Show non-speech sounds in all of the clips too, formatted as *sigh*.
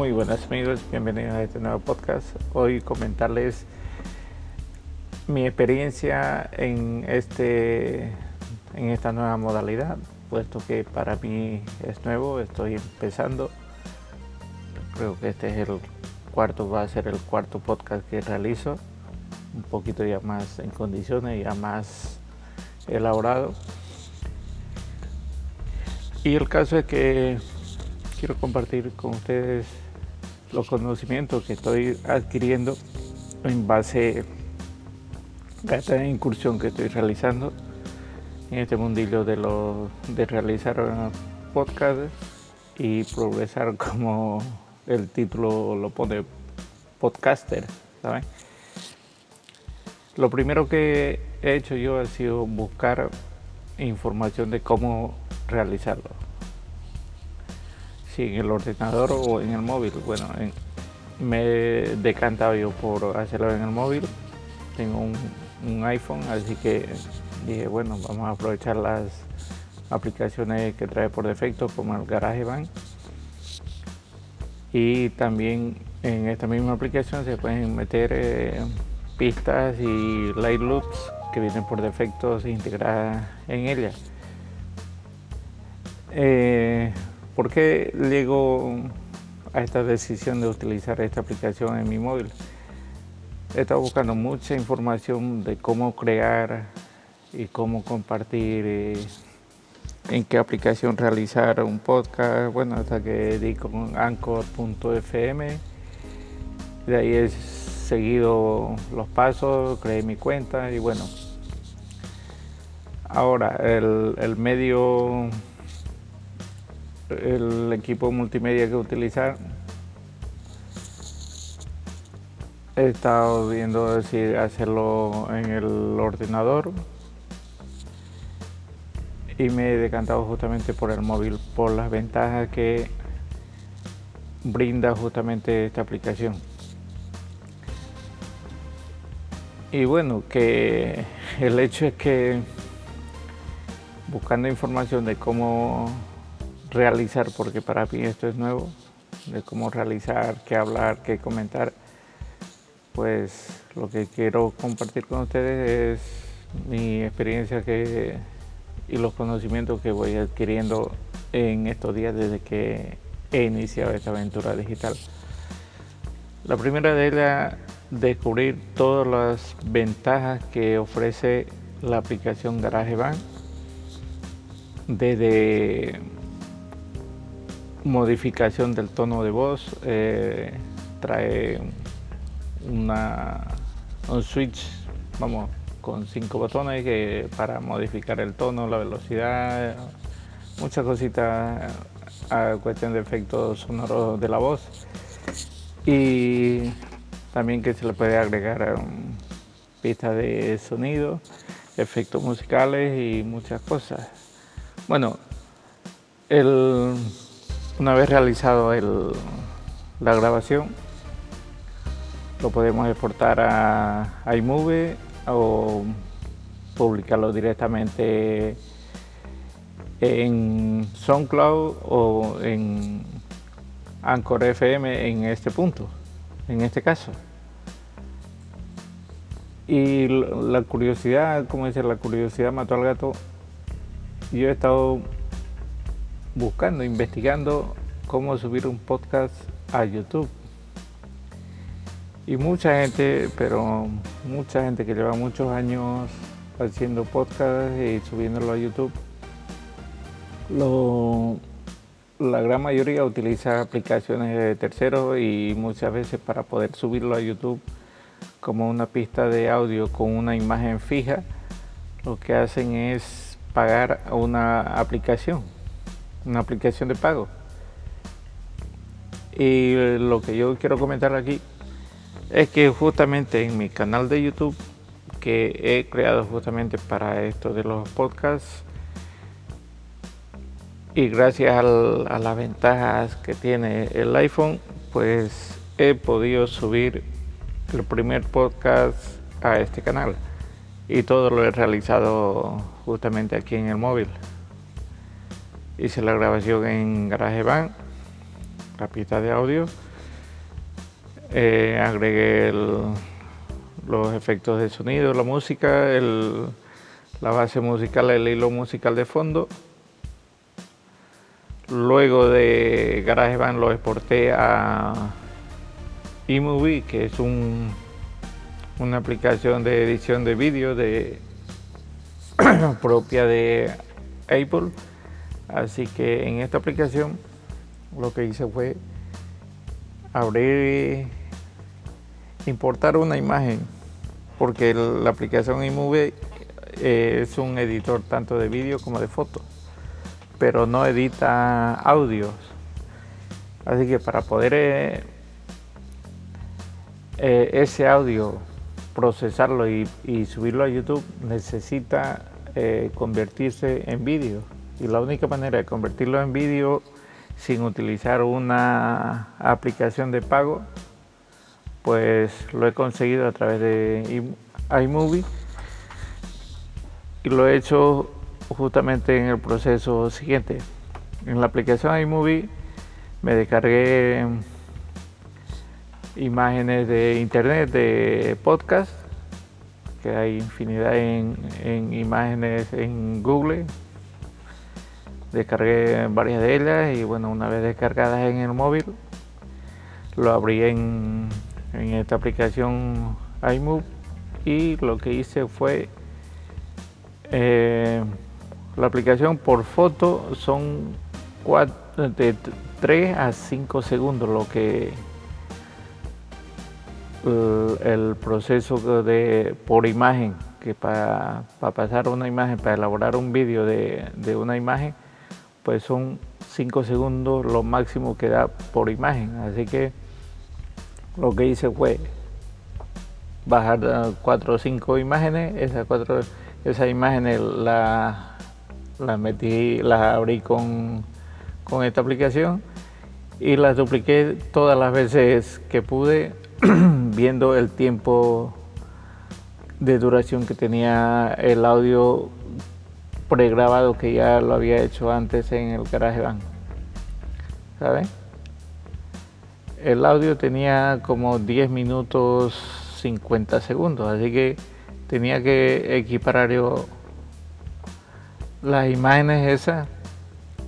Muy buenas amigos, bienvenidos a este nuevo podcast. Hoy comentarles mi experiencia en este en esta nueva modalidad, puesto que para mí es nuevo, estoy empezando. Creo que este es el cuarto, va a ser el cuarto podcast que realizo, un poquito ya más en condiciones, ya más elaborado. Y el caso es que quiero compartir con ustedes los conocimientos que estoy adquiriendo en base a esta incursión que estoy realizando en este mundillo de, lo, de realizar podcast y progresar *laughs* como el título lo pone podcaster. Lo primero que he hecho yo ha sido buscar información de cómo realizarlo si en el ordenador o en el móvil. Bueno, me he decantado yo por hacerlo en el móvil. Tengo un, iPhone, así que dije, bueno, vamos a aprovechar las aplicaciones que trae por defecto, como el GarageBand. Y también en esta misma aplicación se pueden meter eh, pistas y light loops que vienen por defecto integradas en ella. Eh, ¿Por qué llego a esta decisión de utilizar esta aplicación en mi móvil? He estado buscando mucha información de cómo crear y cómo compartir, eh, en qué aplicación realizar un podcast, bueno, hasta que di con anchor.fm. De ahí he seguido los pasos, creé mi cuenta y bueno. Ahora, el, el medio el equipo multimedia que utilizar. He estado viendo si hacerlo en el ordenador y me he decantado justamente por el móvil, por las ventajas que brinda justamente esta aplicación. Y bueno, que el hecho es que buscando información de cómo realizar, porque para mí esto es nuevo, de cómo realizar, qué hablar, qué comentar, pues lo que quiero compartir con ustedes es mi experiencia que, y los conocimientos que voy adquiriendo en estos días desde que he iniciado esta aventura digital. La primera de ellas, descubrir todas las ventajas que ofrece la aplicación GarageBand desde modificación del tono de voz, eh, trae una, un switch, vamos, con cinco botones que para modificar el tono, la velocidad, muchas cositas a cuestión de efectos sonoros de la voz y también que se le puede agregar pistas de sonido, efectos musicales y muchas cosas. Bueno, el una vez realizado la grabación, lo podemos exportar a iMovie o publicarlo directamente en SoundCloud o en Anchor FM en este punto, en este caso. Y la curiosidad, como dice, la curiosidad mató al gato. Yo he estado buscando, investigando cómo subir un podcast a YouTube. Y mucha gente, pero mucha gente que lleva muchos años haciendo podcast y subiéndolo a YouTube, la gran mayoría utiliza aplicaciones de terceros y muchas veces para poder subirlo a YouTube como una pista de audio con una imagen fija, lo que hacen es pagar una aplicación una aplicación de pago. Y lo que yo quiero comentar aquí es que justamente en mi canal de YouTube que he creado justamente para esto de los podcasts y gracias a las ventajas que tiene el iPhone pues he podido subir el primer podcast a este canal y todo lo he realizado justamente aquí en el móvil hice la grabación en GarageBand, la pista de audio, eh, agregué los efectos de sonido, la música, la base musical, el hilo musical de fondo. Luego de GarageBand lo exporté a eMovie, que es una aplicación de edición de vídeo de, *clears throat* propia de Apple. Así que en esta aplicación lo que hice fue abrir, importar una imagen, porque la aplicación iMovie eh, es un editor tanto de vídeo como de fotos, pero no edita audios. Así que para poder eh, eh, ese audio procesarlo y, subirlo a YouTube necesita convertirse en vídeo. Y la única manera de convertirlo en vídeo sin utilizar una aplicación de pago, pues lo he conseguido a través de iMovie y lo he hecho justamente en el proceso siguiente. En la aplicación iMovie me descargué imágenes de internet de podcast, que hay infinidad en, en imágenes en Google, descargué varias de ellas y bueno, una vez descargadas en el móvil, lo abrí en, esta aplicación iMove y lo que hice fue eh, la aplicación por foto son de 3 a 5 segundos lo que el, proceso de por imagen que para, pasar una imagen para elaborar un vídeo de, de una imagen pues son 5 segundos lo máximo que da por imagen. Así que lo que hice fue bajar 4 o 5 imágenes, esas cuatro esas imágenes las la metí, las abrí con, con esta aplicación y las dupliqué todas las veces que pude *clears throat* viendo el tiempo de duración que tenía el audio pregrabado que ya lo había hecho antes en el GarageBand. ¿Saben? El audio tenía como 10 minutos 50 segundos, así que tenía que equiparar yo las imágenes esas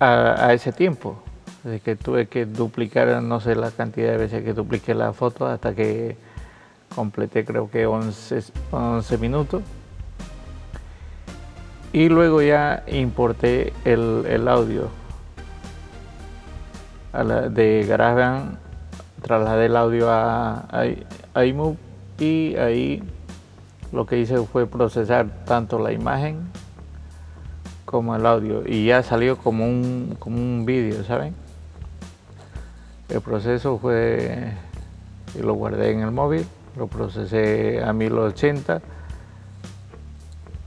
a, ese tiempo. Así que tuve que duplicar, no sé la cantidad de veces que dupliqué la foto hasta que completé creo que 11, 11 minutos y luego ya importé el, audio de GarageBand, trasladé el audio a, a, iMove y ahí lo que hice fue procesar tanto la imagen como el audio y ya salió como un, como un vídeo, ¿saben? El proceso fue, lo guardé en el móvil, lo procesé a 1080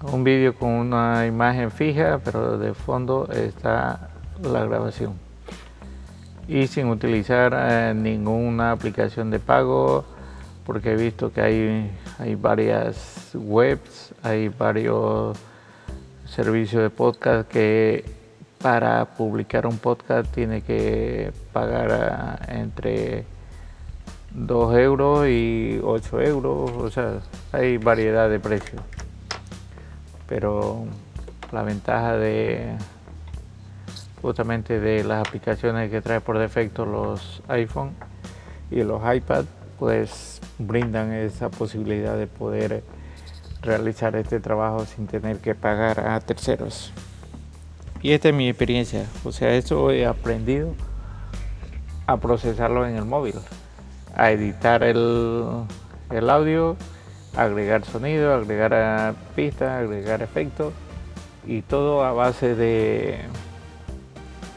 un vídeo con una imagen fija, pero de fondo está la grabación. Y sin utilizar eh, ninguna aplicación de pago, porque he visto que hay, hay varias webs, hay varios servicios de podcast que para publicar un podcast tiene que pagar eh, entre 2 euros y 8 euros, o sea, hay variedad de precios pero la ventaja de justamente de las aplicaciones que trae por defecto los iPhone y los iPad pues brindan esa posibilidad de poder realizar este trabajo sin tener que pagar a terceros. Y esta es mi experiencia o sea eso he aprendido a procesarlo en el móvil a editar el, el audio agregar sonido, agregar pistas, agregar efectos y todo a base de,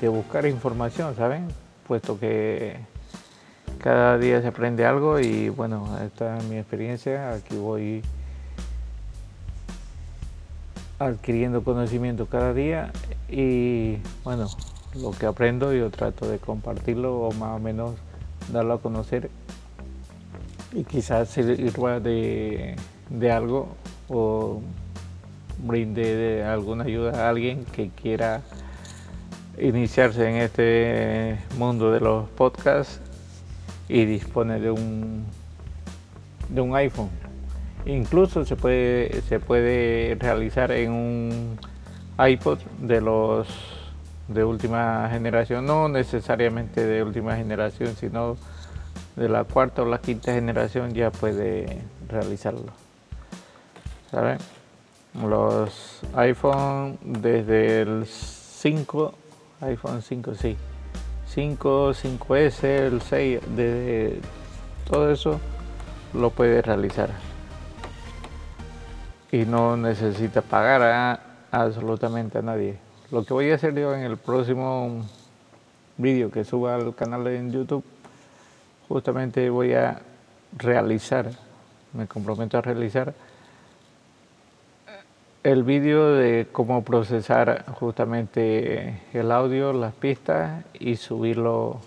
buscar información, ¿saben? Puesto que cada día se aprende algo y bueno, esta es mi experiencia, aquí voy adquiriendo conocimiento cada día y bueno, lo que aprendo yo trato de compartirlo o más o menos darlo a conocer y quizás sirva de, de algo o brinde de alguna ayuda a alguien que quiera iniciarse en este mundo de los podcasts y dispone de un, de un iPhone. Incluso se puede, se puede realizar en un iPod de los de última generación, no necesariamente de última generación, sino de la cuarta o la quinta generación ya puede realizarlo. ¿Saben? Los iPhone desde el 5, iPhone 5, sí, 5, 5S, el 6, de todo eso lo puede realizar. Y no necesita pagar a absolutamente a nadie. Lo que voy a hacer yo en el próximo vídeo que suba al canal en YouTube, justamente voy a realizar, me comprometo a realizar el vídeo de cómo procesar justamente el audio, las pistas y subirlo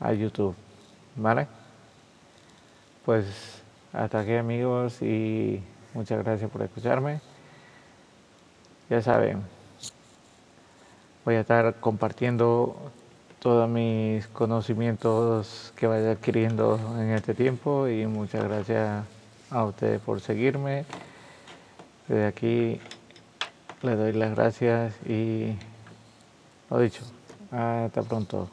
a YouTube. ¿Vale? Pues hasta aquí amigos y muchas gracias por escucharme. Ya saben, voy a estar compartiendo todos mis conocimientos que vaya adquiriendo en este tiempo y muchas gracias a ustedes por seguirme. Desde aquí les doy las gracias y lo dicho, hasta pronto.